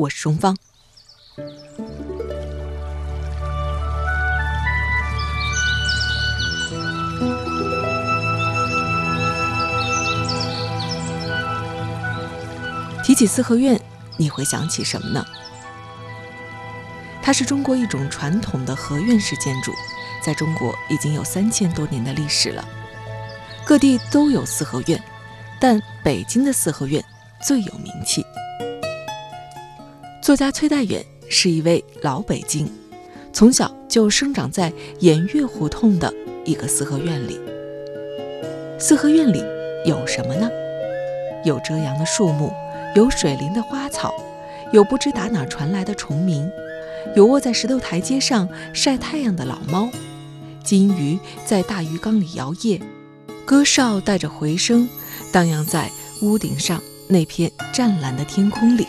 我是荣芳。提起四合院，你会想起什么呢？它是中国一种传统的合院式建筑，在中国已经有三千多年的历史了。各地都有四合院，但北京的四合院最有名气。作家崔代远是一位老北京，从小就生长在偃月胡同的一个四合院里。四合院里有什么呢？有遮阳的树木，有水灵的花草，有不知打哪传来的虫鸣，有卧在石头台阶上晒太阳的老猫，金鱼在大鱼缸里摇曳，歌哨带着回声荡漾在屋顶上那片湛蓝的天空里。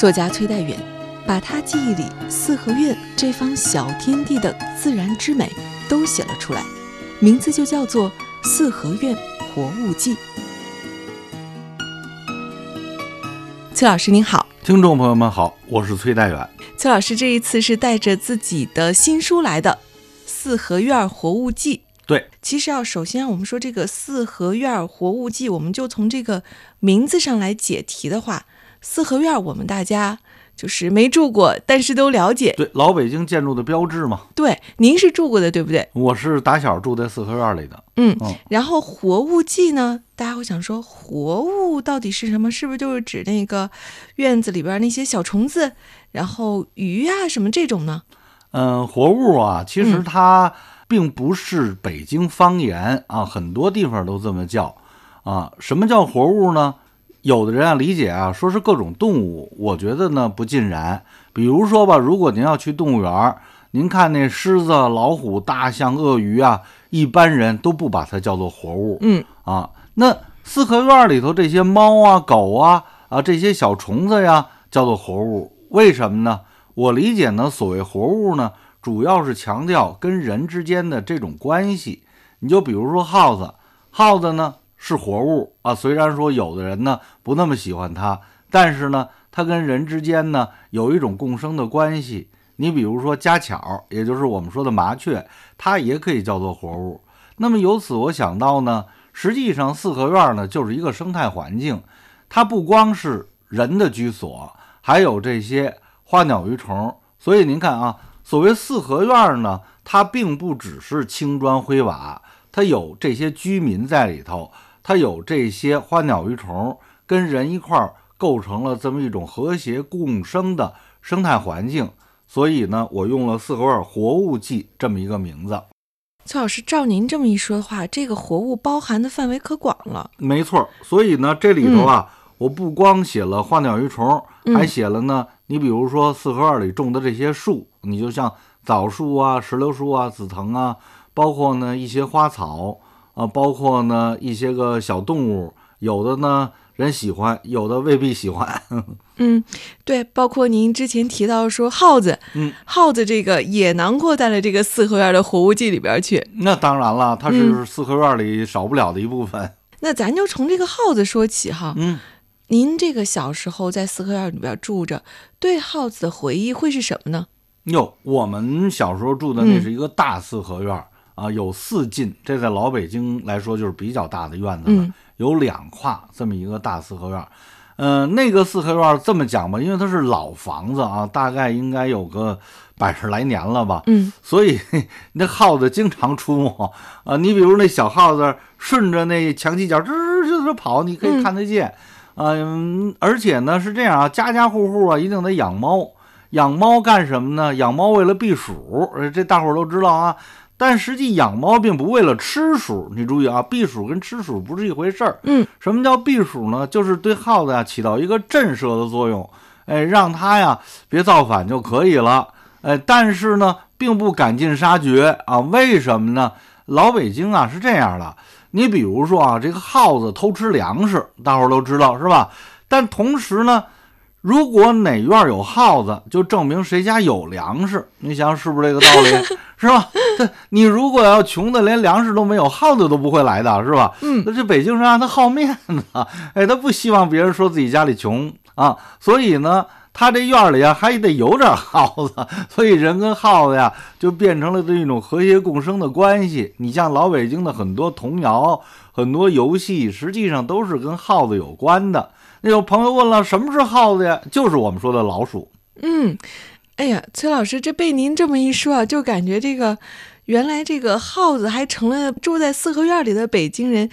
作家崔代远把他记忆里四合院这方小天地的自然之美都写了出来，名字就叫做《四合院活物记》。崔老师您好，听众朋友们好，我是崔代远。崔老师这一次是带着自己的新书来的，《四合院活物记》。对，其实啊，首先我们说这个《四合院活物记》，我们就从这个名字上来解题的话。四合院，我们大家就是没住过，但是都了解。对，老北京建筑的标志嘛。对，您是住过的，对不对？我是打小住在四合院里的。嗯嗯。然后活物记呢，大家会想说，活物到底是什么？是不是就是指那个院子里边那些小虫子，然后鱼啊什么这种呢？嗯，活物啊，其实它并不是北京方言啊，很多地方都这么叫啊。什么叫活物呢？有的人啊理解啊，说是各种动物，我觉得呢不尽然。比如说吧，如果您要去动物园，您看那狮子、老虎、大象、鳄鱼啊，一般人都不把它叫做活物。嗯啊，那四合院里头这些猫啊、狗啊啊这些小虫子呀，叫做活物，为什么呢？我理解呢，所谓活物呢，主要是强调跟人之间的这种关系。你就比如说耗子，耗子呢。是活物啊，虽然说有的人呢不那么喜欢它，但是呢，它跟人之间呢有一种共生的关系。你比如说家巧，也就是我们说的麻雀，它也可以叫做活物。那么由此我想到呢，实际上四合院呢就是一个生态环境，它不光是人的居所，还有这些花鸟鱼虫。所以您看啊，所谓四合院呢，它并不只是青砖灰瓦，它有这些居民在里头。它有这些花鸟鱼虫跟人一块儿构成了这么一种和谐共生的生态环境，所以呢，我用了“四合院活物记”这么一个名字。崔老师，照您这么一说的话，这个活物包含的范围可广了。没错，所以呢，这里头啊，我不光写了花鸟鱼虫，还写了呢。你比如说四合院里种的这些树，你就像枣树啊、石榴树啊、紫藤啊，包括呢一些花草。啊，包括呢一些个小动物，有的呢人喜欢，有的未必喜欢。嗯，对，包括您之前提到说耗子，嗯，耗子这个也囊括在了这个四合院的活物记里边去。那当然了，它是四合院里少不了的一部分。那咱就从这个耗子说起哈。嗯，您这个小时候在四合院里边住着，对耗子的回忆会是什么呢？哟，我们小时候住的那是一个大四合院。啊，有四进，这在老北京来说就是比较大的院子了。有两跨这么一个大四合院，嗯，那个四合院这么讲吧，因为它是老房子啊，大概应该有个百十来年了吧。嗯，所以那耗子经常出没啊。你比如那小耗子顺着那墙犄角吱吱跑，你可以看得见。嗯，而且呢是这样啊，家家户户啊一定得养猫，养猫干什么呢？养猫为了避暑，这大伙儿都知道啊。但实际养猫并不为了吃鼠，你注意啊，避鼠跟吃鼠不是一回事儿。嗯，什么叫避鼠呢？就是对耗子呀起到一个震慑的作用。哎，让它呀别造反就可以了。哎，但是呢，并不赶尽杀绝啊。为什么呢？老北京啊是这样的，你比如说啊，这个耗子偷吃粮食，大伙儿都知道是吧？但同时呢，如果哪院有耗子，就证明谁家有粮食。你想是不是这个道理？是吧？这你如果要穷的连粮食都没有，耗子都不会来的，是吧？嗯，那这北京人啊，他好面子，哎，他不希望别人说自己家里穷啊，所以呢。他这院里啊，还得有点耗子，所以人跟耗子呀，就变成了这种和谐共生的关系。你像老北京的很多童谣、很多游戏，实际上都是跟耗子有关的。那有朋友问了，什么是耗子呀？就是我们说的老鼠。嗯，哎呀，崔老师，这被您这么一说啊，就感觉这个原来这个耗子还成了住在四合院里的北京人。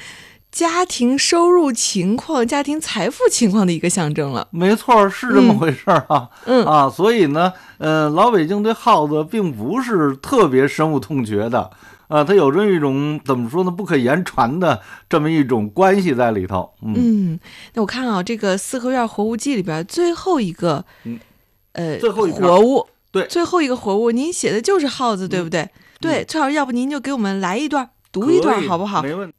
家庭收入情况、家庭财富情况的一个象征了。没错，是这么回事儿啊。嗯啊，所以呢，呃，老北京对耗子并不是特别深恶痛绝的，啊，它有着一种怎么说呢，不可言传的这么一种关系在里头。嗯，那我看啊，这个《四合院活物记》里边最后一个，呃，最后一活物，对，最后一个活物，您写的就是耗子，对不对？对，崔老师，要不您就给我们来一段，读一段，好不好？没问题。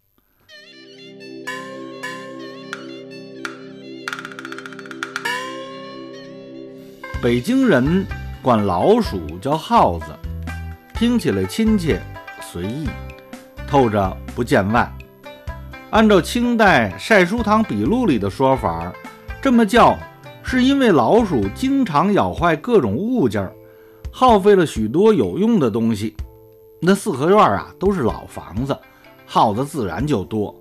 北京人管老鼠叫耗子，听起来亲切随意，透着不见外。按照清代《晒书堂笔录》里的说法，这么叫是因为老鼠经常咬坏各种物件，耗费了许多有用的东西。那四合院啊都是老房子，耗子自然就多。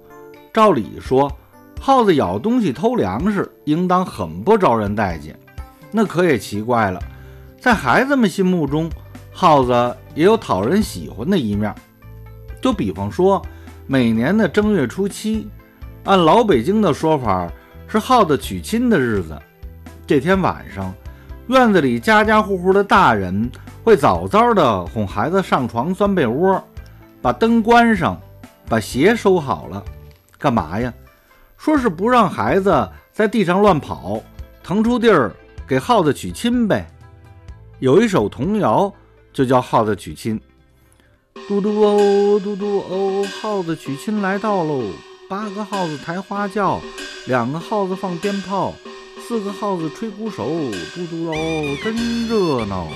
照理说，耗子咬东西偷粮食，应当很不招人待见。那可也奇怪了，在孩子们心目中，耗子也有讨人喜欢的一面。就比方说，每年的正月初七，按老北京的说法，是耗子娶亲的日子。这天晚上，院子里家家户户的大人会早早的哄孩子上床钻被窝，把灯关上，把鞋收好了。干嘛呀？说是不让孩子在地上乱跑，腾出地儿。给耗子娶亲呗，有一首童谣就叫《耗子娶亲》。嘟嘟哦，嘟嘟哦，耗子娶亲来到喽！八个耗子抬花轿，两个耗子放鞭炮，四个耗子吹鼓手，嘟嘟喽，真热闹。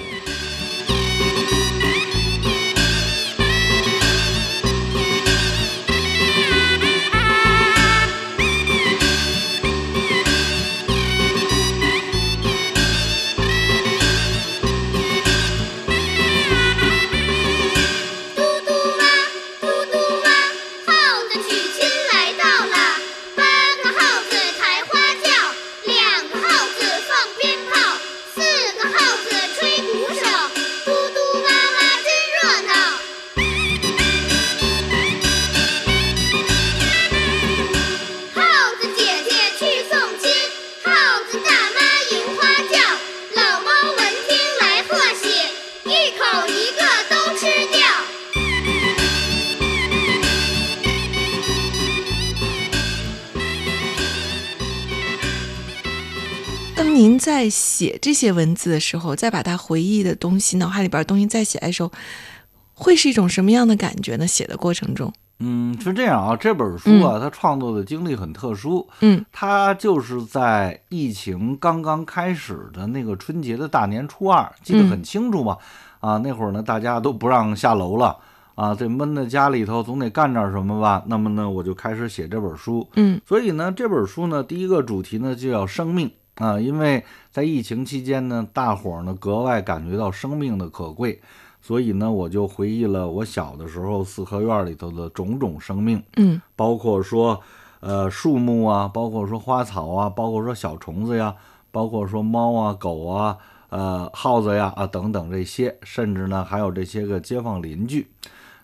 在写这些文字的时候，再把他回忆的东西、脑海里边东西再写的时候，会是一种什么样的感觉呢？写的过程中，嗯，是这样啊。这本书啊，它创作的经历很特殊。嗯，它就是在疫情刚刚开始的那个春节的大年初二，记得很清楚嘛。啊，那会儿呢，大家都不让下楼了啊，这闷在家里头，总得干点什么吧。那么呢，我就开始写这本书。嗯，所以呢，这本书呢，第一个主题呢，就叫生命。啊，因为在疫情期间呢，大伙儿呢格外感觉到生命的可贵，所以呢，我就回忆了我小的时候四合院里头的种种生命，嗯，包括说，呃，树木啊，包括说花草啊，包括说小虫子呀，包括说猫啊、狗啊、呃、耗子呀啊等等这些，甚至呢还有这些个街坊邻居。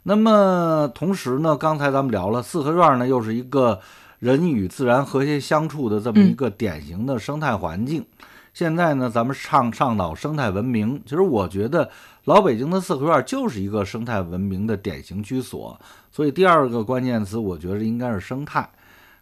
那么同时呢，刚才咱们聊了四合院呢，又是一个。人与自然和谐相处的这么一个典型的生态环境。现在呢，咱们倡倡导生态文明，其实我觉得老北京的四合院就是一个生态文明的典型居所。所以第二个关键词，我觉得应该是生态。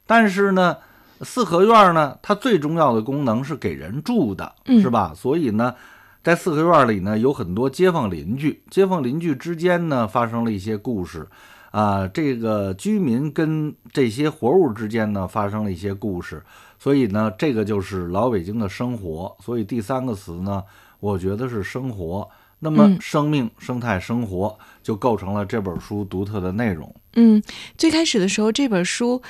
但是呢，四合院呢，它最重要的功能是给人住的，嗯是吧？所以呢，在四合院里呢，有很多街坊邻居，街坊邻居之间呢，发生了一些故事。啊，这个居民跟这些活物之间呢，发生了一些故事，所以呢，这个就是老北京的生活。所以第三个词呢，我觉得是生活。那么嗯，生命、生态、生活就构成了这本书独特的内容。嗯，最开始的时候，这本书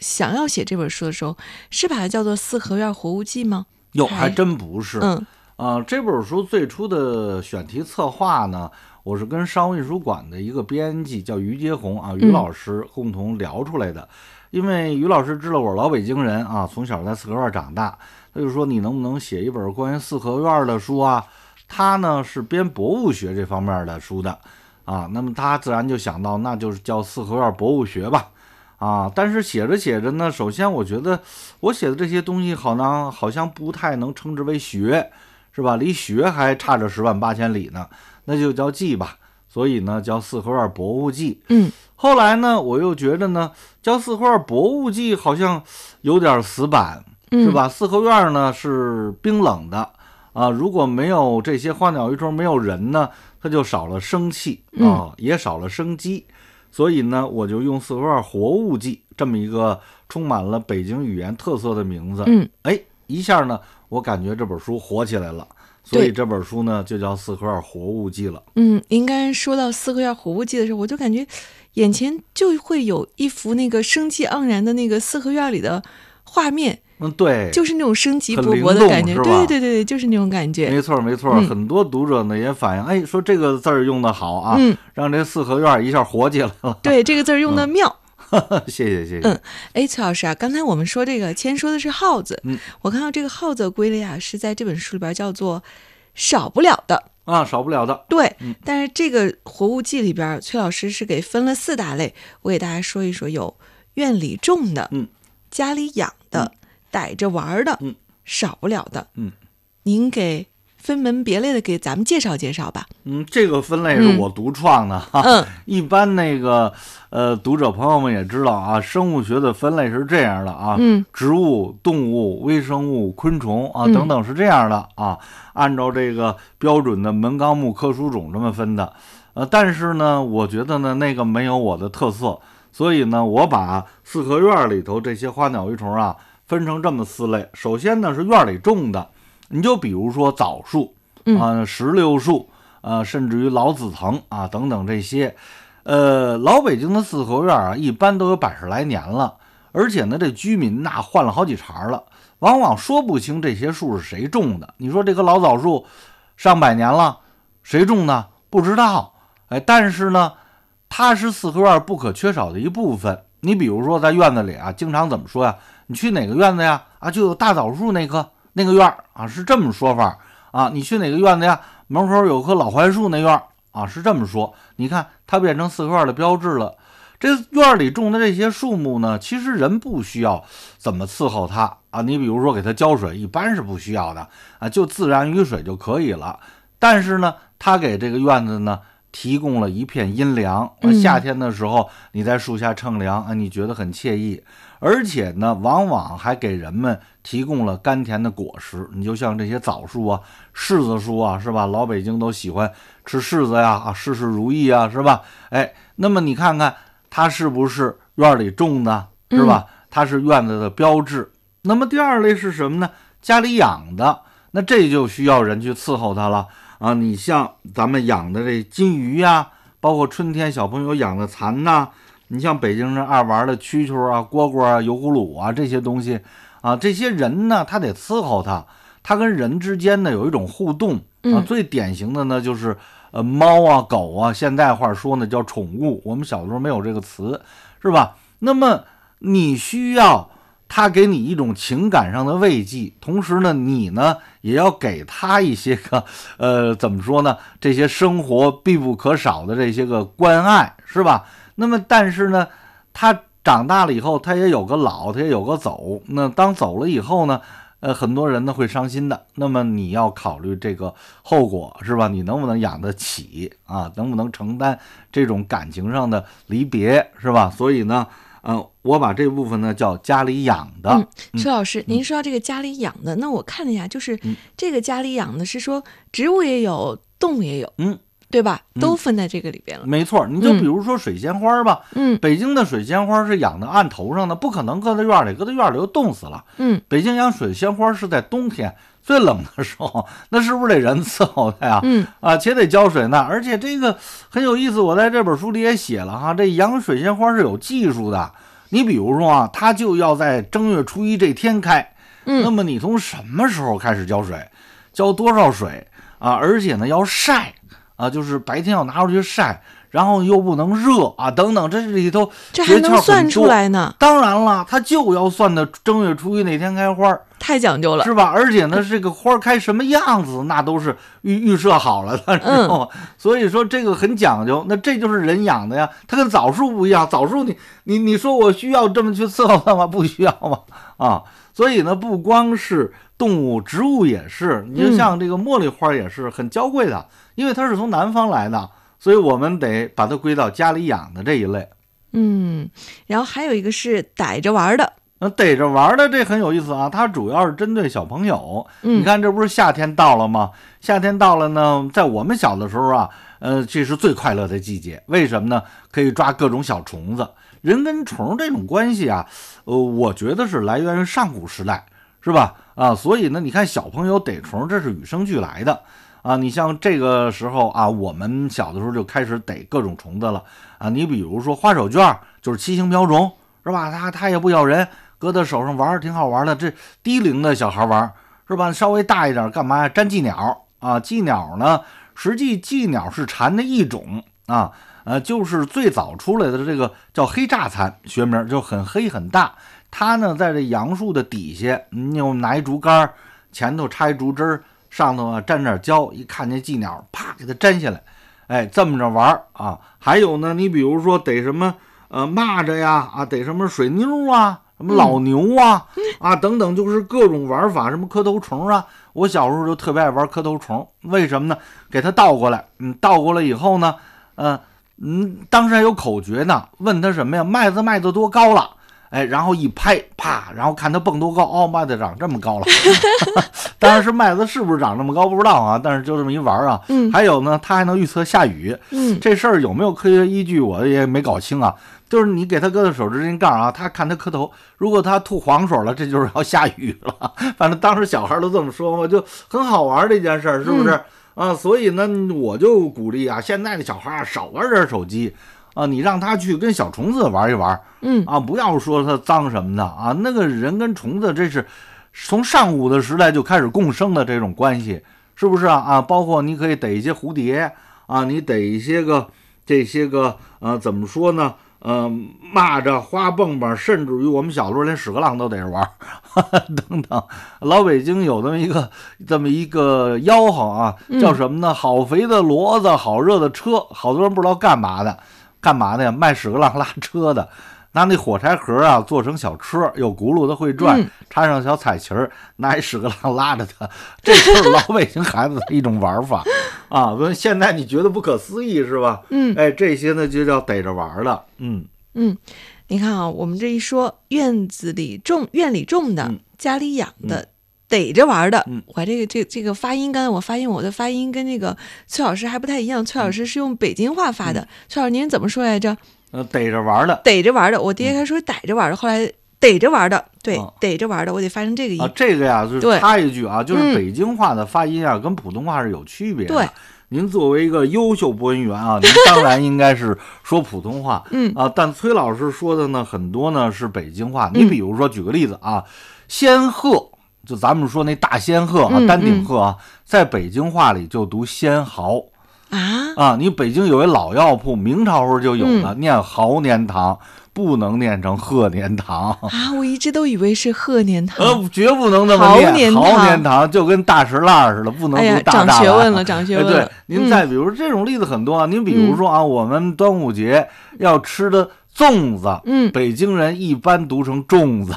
想要写这本书的时候，是把它叫做《四合院活物记》吗？哟，还还真不是。嗯啊、这本书最初的选题策划呢，我是跟商务印书馆的一个编辑叫于杰红啊，于嗯老师共同聊出来的。因为于老师知道我是老北京人啊，从小在四合院长大，他就说你能不能写一本关于四合院的书啊？他呢是编博物学这方面的书的啊，那么他自然就想到那就是叫四合院博物学吧。啊，但是写着写着呢，首先我觉得我写的这些东西好像好像不太能称之为学，是吧？离学还差着十万八千里呢，那就叫记吧。所以呢，叫四合院博物记。嗯后来呢，我又觉得呢，叫四合院博物记好像有点死板，嗯，是？吧？四合院呢是冰冷的啊，如果没有这些花鸟鱼虫，没有人呢，它就少了生气嗯啊，也少了生机。所以呢，我就用四合院活物记这么一个充满了北京语言特色的名字，嗯哎，一下呢，我感觉这本书火起来了。所以对这本书呢，就叫《四合院活物记》了。嗯，应该说到《四合院活物记》的时候，我就感觉眼前就会有一幅那个生机盎然的那个四合院里的画面，嗯，对，就是那种生机勃勃的感觉。对对对对，就是那种感觉。没错没错。嗯很多读者呢也反映，哎，说这个字儿用的好啊，嗯，让这四合院一下活起来了。对，这个字儿用的妙。谢谢谢谢。嗯哎，崔老师啊，刚才我们说这个，先说的是耗子，嗯，我看到这个耗子的归类啊，是在这本书里边叫做少不了的。啊，少不了的。对，嗯但是这个活物记里边，崔老师是给分了四大类，我给大家说一说，有院里种的，嗯，家里养的，逮着玩的，嗯，少不了的，嗯，您给分门别类的给咱们介绍介绍吧。嗯，这个分类是我独创的哈。嗯一般那个呃，读者朋友们也知道啊，生物学的分类是这样的啊，嗯植物、动物、微生物、昆虫啊嗯等等是这样的啊，按照这个标准的门纲目科属种这么分的。呃，但是呢，我觉得呢那个没有我的特色，所以呢，我把四合院里头这些花鸟鱼虫啊分成这么四类。首先呢是院里种的，你就比如说枣树嗯啊、石榴树。啊，甚至于老紫藤啊等等这些，呃，老北京的四合院啊，一般都有百十来年了，而且呢，这居民呐换了好几茬了，往往说不清这些树是谁种的。你说这棵老枣树上百年了，谁种的？不知道。哎，但是呢，它是四合院不可缺少的一部分。你比如说在院子里啊，经常怎么说呀？你去哪个院子呀？啊，就有大枣树那棵那个院儿啊，是这么说法啊。你去哪个院子呀？门口有棵老槐树那院儿啊，是这么说。你看，它变成四合院的标志了。这院里种的这些树木呢，其实人不需要怎么伺候它啊。你比如说给它浇水，一般是不需要的啊，就自然雨水就可以了。但是呢，它给这个院子呢提供了一片阴凉。夏天的时候，你在树下乘凉啊，你觉得很惬意。而且呢，往往还给人们提供了甘甜的果实。你就像这些枣树啊、柿子树啊，是吧？老北京都喜欢吃柿子呀，啊，事事如意啊，是吧？哎，那么你看看它是不是院里种的，是吧？它是院子的标志。那么第二类是什么呢？家里养的，那这就需要人去伺候它了啊。你像咱们养的这金鱼呀、包括春天小朋友养的蚕呐、你像北京人爱玩的蛐蛐啊、蝈蝈啊、油葫芦啊这些东西啊，这些人呢，他得伺候它，它跟人之间呢有一种互动啊。嗯最典型的呢就是呃猫啊、狗啊，现在话说呢叫宠物，我们小的时候没有这个词，是吧？那么你需要它给你一种情感上的慰藉，同时呢，你呢也要给它一些个呃怎么说呢？这些生活必不可少的这些个关爱，是吧？那么但是呢，他长大了以后，他也有个老，他也有个走。那当走了以后呢？呃，很多人呢会伤心的。那么你要考虑这个后果，是吧？你能不能养得起啊？能不能承担这种感情上的离别，是吧？所以呢，嗯，我把这部分呢叫家里养的。嗯，崔老师，您说到这个家里养的，那我看了一下，就是嗯这个家里养的是说植物也有，动物也有，嗯，对吧？都分在这个里边了。没错，你就嗯比如说水仙花吧，嗯北京的水仙花是养在岸头上的，不可能搁在院里，搁在院里就冻死了。嗯北京养水仙花是在冬天最冷的时候，那是不是得人伺候它呀？嗯啊，且得浇水呢。而且这个很有意思，我在这本书里也写了哈，这养水仙花是有技术的。你比如说啊，它就要在正月初一这天开，那嗯么你从什么时候开始浇水？浇多少水啊？而且呢要晒啊，就是白天要拿出去晒，然后又不能热啊，等等，这里头这还能算出。来呢，当然了，它就要算的正月初一那天开花儿，太讲究了。是吧？而且呢，这个花儿开什么样子，那都是预预设好了的，知道吗？所以说这个很讲究。那这就是人养的呀，它跟枣树不一样。枣树你你你说我需要这么去伺候它吗？不需要吗？啊，所以呢，不光是动物，植物也是。你就像这个茉莉花也是很娇贵的，因为它是从南方来的，所以我们得把它归到家里养的这一类。嗯，然后还有一个是逮着玩的。那逮着玩的这很有意思啊，它主要是针对小朋友。嗯你看，这不是夏天到了吗？夏天到了呢，在我们小的时候啊，呃，这是最快乐的季节。为什么呢？可以抓各种小虫子。人跟虫这种关系啊，呃，我觉得是来源于上古时代，是吧？啊，所以呢，你看小朋友逮虫，这是与生俱来的。啊，你像这个时候啊，我们小的时候就开始逮各种虫子了啊。你比如说花手绢，就是七星瓢虫，是吧？它它也不咬人，搁在手上玩儿挺好玩的。这低龄的小孩玩儿是吧？稍微大一点干嘛呀？粘寄鸟啊，寄鸟呢，实际寄鸟是蝉的一种啊，呃，就是最早出来的这个叫黑炸蚕，学名就很黑很大。它呢，在这杨树的底下，你又拿一竹竿，前头插一竹枝儿，上头啊沾点胶，一看见寄鸟，啪给它粘下来，哎，这么着玩啊。还有呢，你比如说逮什么呃蚂蚱呀，啊逮什么水妞啊，什么老牛啊，啊等等，就是各种玩法，什么磕头虫啊。我小时候就特别爱玩磕头虫，为什么呢？给它倒过来，嗯，倒过来以后呢，嗯、嗯，当时还有口诀呢，问他什么呀？麦子卖的多高了？哎，然后一拍，啪，然后看它蹦多高，哦，麦子长这么高了。当然是麦子是不是长这么高不知道啊，但是就这么一玩啊。嗯还有呢，它还能预测下雨，嗯这事儿有没有科学依据，我也没搞清啊。就是你给他搁在手指间杠啊，他看他磕头，如果他吐黄水了，这就是要下雨了。反正当时小孩都这么说嘛，就很好玩这件事儿，是不是？啊，所以呢，我就鼓励啊，现在的小孩啊少玩点手机啊，你让他去跟小虫子玩一玩嗯啊，不要说它脏什么的啊。那个人跟虫子，这是从上古的时代就开始共生的这种关系，是不是啊？啊，包括你可以逮一些蝴蝶啊，你逮一些个这些个呃，怎么说呢？呃，蚂蚱、花蹦蹦，甚至于我们小时候连屎壳郎都逮着玩儿，等等。老北京有这么一个这么一个吆喝啊，叫什么呢？好肥的骡子，好热的车。好多人不知道干嘛的，干嘛的呀？卖屎壳郎拉车的。拿那火柴盒啊做成小车，有轱辘的会转，嗯插上小彩旗儿，拿一屎壳郎拉着它，这就是老北京孩子的一种玩法 啊。所以现在你觉得不可思议是吧？嗯哎，这些呢就叫逮着玩儿的，嗯。嗯，你看啊，我们这一说院子里种、院里种的、嗯家里养的。逮着玩的，嗯。我这个这这个发音，刚才我发现我的发音跟那个崔老师还不太一样。崔老师是用北京话发嗯。的，崔老师您怎么说来着？呃，逮着玩儿的。逮着玩的，我爹他说逮着玩的，后来逮着玩的，对啊，逮着玩的，我得发成这个音。啊，。这个呀，就是插一句啊，就是嗯。北京话的发音啊，跟普通话是有区别的。对，您作为一个优秀播音员啊，您当然应该是说普通话。嗯。啊，但崔老师说的呢，很多呢是北京话。嗯。你比如说，举个例子啊，仙鹤，就咱们说那大仙鹤啊，嗯丹顶鹤啊，在北京话里就读仙毫。啊，啊，你北京有一老药铺，明朝时候就有嗯了，念毫年堂，不能念成鹤年堂。啊，我一直都以为是鹤年 堂。呃，绝不能那么念，毫年堂就跟大石烂似的，不能读大长大碗学问了长学问哎对，您嗯再比如这种例子很多啊，您比如说啊，我们端午节要吃的粽子，嗯北京人一般读成粽子，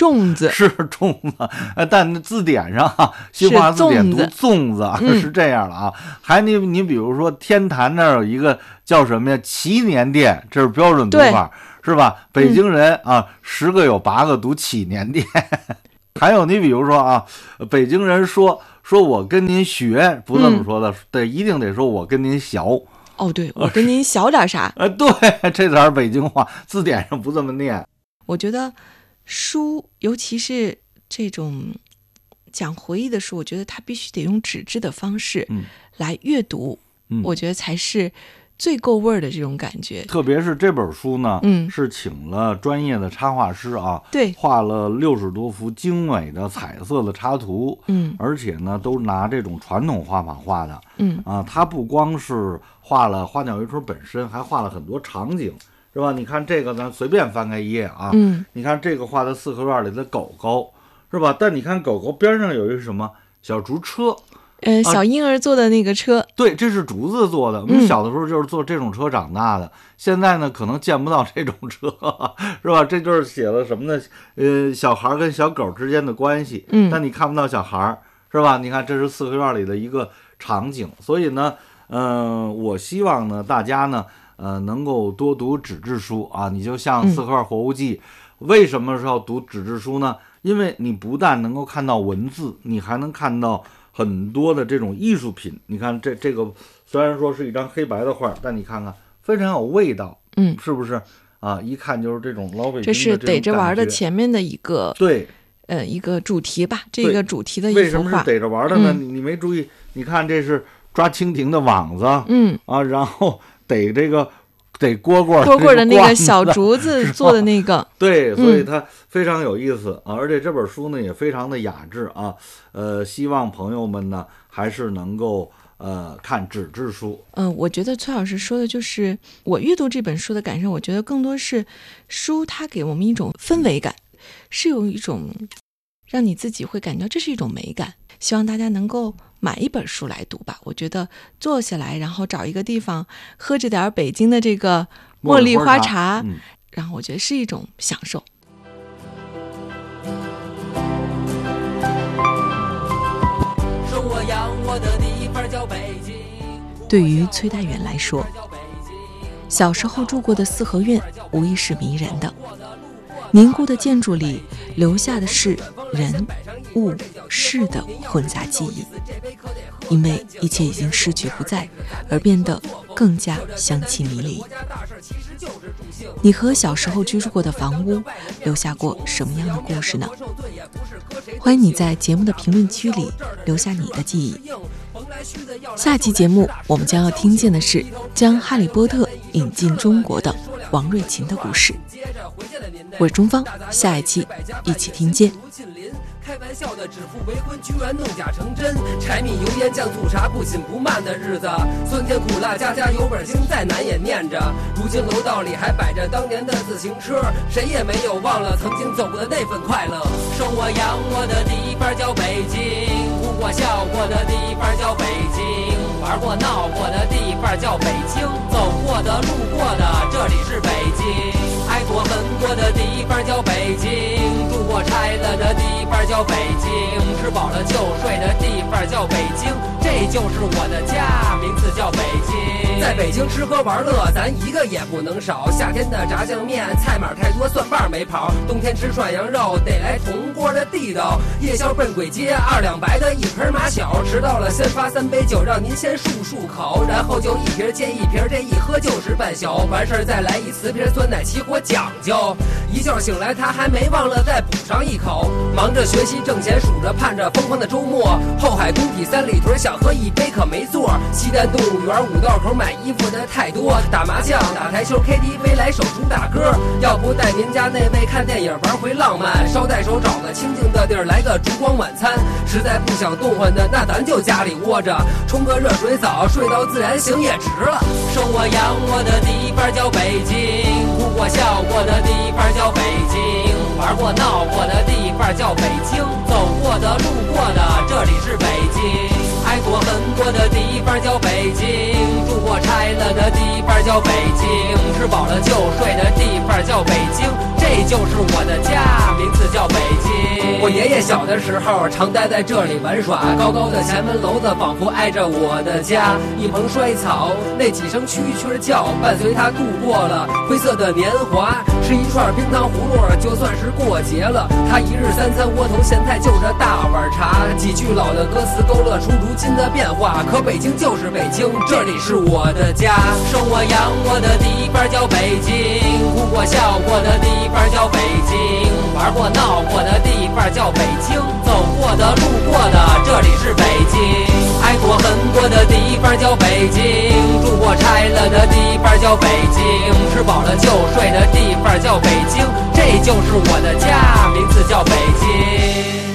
粽子，是粽子，呃，但字典上啊，新华字典读是粽子是这样的啊。还你你比如说天坛那儿有一个叫什么呀？祈年殿，这是标准读法。是吧？北京人啊，十个有八个读祈年殿。还有你比如说啊，北京人说说我跟您学不这么说的，得一定得说我跟您学。哦，对，我跟您学点啥？呃，对，这才是北京话，字典上不这么念。我觉得书，尤其是这种讲回忆的书，我觉得它必须得用纸质的方式来阅读，我觉得才是。最够味儿的这种感觉，特别是这本书呢，嗯，是请了专业的插画师啊，对，画了六十多幅精美的彩色的插图，嗯，而且呢，都拿这种传统画法画的，嗯。啊，他不光是画了花鸟鱼虫本身，还画了很多场景，是吧？你看这个，咱随便翻开一页啊，嗯，你看这个画的四合院里的狗狗，是吧？但你看狗狗边上有一个什么小竹车。呃，小婴儿坐的那个车，对，这是竹子做的。我们小的时候就是坐这种车长大的。现在呢，可能见不到这种车，是吧？这就是写了什么呢？呃，小孩跟小狗之间的关系。嗯，但你看不到小孩，是吧？你看，这是四合院里的一个场景。所以呢，嗯，我希望呢，大家呢，呃，能够多读纸质书啊。你就像《四合院活物记》，为什么是要读纸质书呢？因为你不但能够看到文字，你还能看到。很多的这种艺术品，你看这这个虽然说是一张黑白的画，但你看看非常有味道，嗯，是不是啊？一看就是这种老北京这是逮着玩的前面的一个对，呃，一个主题吧，这个主题的一幅画。为什么是逮着玩的呢？你你没注意？你看这是抓蜻蜓的网子，嗯啊，然后逮这个。得蝈蝈蝈蝈的那个小竹子做的那个，对，所以它非常有意思啊，而且这本书呢也非常的雅致啊，呃，希望朋友们呢还是能够呃看纸质书。嗯，我觉得崔老师说的就是我阅读这本书的感受，我觉得更多是书它给我们一种氛围感，是有一种让你自己会感觉这是一种美感。希望大家能够买一本书来读吧。我觉得坐下来，然后找一个地方喝着点北京的这个茉莉花茶，然后我觉得是一种享受。对于崔大远来说，小时候住过的四合院无疑是迷人的。凝固的建筑里留下的是人、物、事的混杂记忆，因为一切已经失去不在，而变得更加香气迷离。你和小时候居住过的房屋留下过什么样的故事呢？欢迎你在节目的评论区里留下你的记忆。下期节目我们将要听见的是将《哈利波特》引进中国的王瑞琴的故事。我是中方，下一期一起听见。开玩笑的指腹为婚，居然弄假成真。柴米油盐酱醋茶，不紧不慢的日子，酸甜苦辣，家家有本经，再难也念着。如今楼道里还摆着当年的自行车，谁也没有忘了曾经走过的那份快乐。生我养我的地方叫北京，哭过笑过的地方叫北京，玩过闹过的地方叫北京，走过的路过的这里是北京。爱过恨过的地方叫北京，住过拆了的地方叫北京，吃饱了就睡的地方叫北京，这就是我的家，名字叫北京。在北京吃喝玩乐，咱一个也不能少。夏天的炸酱面，菜码太多，蒜瓣没跑。冬天吃涮羊肉，得来铜锅的地道。夜宵奔鬼街，二两白的一盆马小。迟到了先发三杯酒，让您先漱漱口，然后就一瓶接一瓶，这一喝就是半宿。完事儿再来一瓷瓶酸奶起火。讲究，一觉醒来他还没忘了再补上一口。忙着学习挣钱，数着盼着疯狂的周末。后海工体三里屯想喝一杯可没座。西单动物园五道口买衣服的太多。打麻将打台球 KTV 来首主打歌。要不带您家那位看电影玩回浪漫。捎带手找个清静的地儿来个烛光晚餐。实在不想动换的那咱就家里窝着，冲个热水澡睡到自然醒也值了。生我养我的地方叫北京，哭过笑。过的地方叫北京，玩过闹过的地方叫北京，走过的路过的这里是北京，爱过恨过的地方叫北京，住过拆了的地方叫北京，吃饱了就睡的地方叫北京。这这就是我的家，名字叫北京。我爷小的时候常待在这里玩耍，高高的前门楼子仿佛挨着我的家。一蓬衰草，那几声蛐蛐叫，伴随他度过了灰色的年华。吃一串冰糖葫芦，就算是过节了。他一日三餐窝头咸菜，就着大碗茶。几句老的歌词勾勒出如今的变化。可北京就是北京，这里是我的家。生我养我的地方叫北京，哭过笑过的地方叫北京，玩过闹过的地方叫北北京，走过的路过的这里是北京，爱过恨过的地方叫北京，住过拆了的地方叫北京，吃饱了就睡的地方叫北京，这就是我的家，名字叫北京。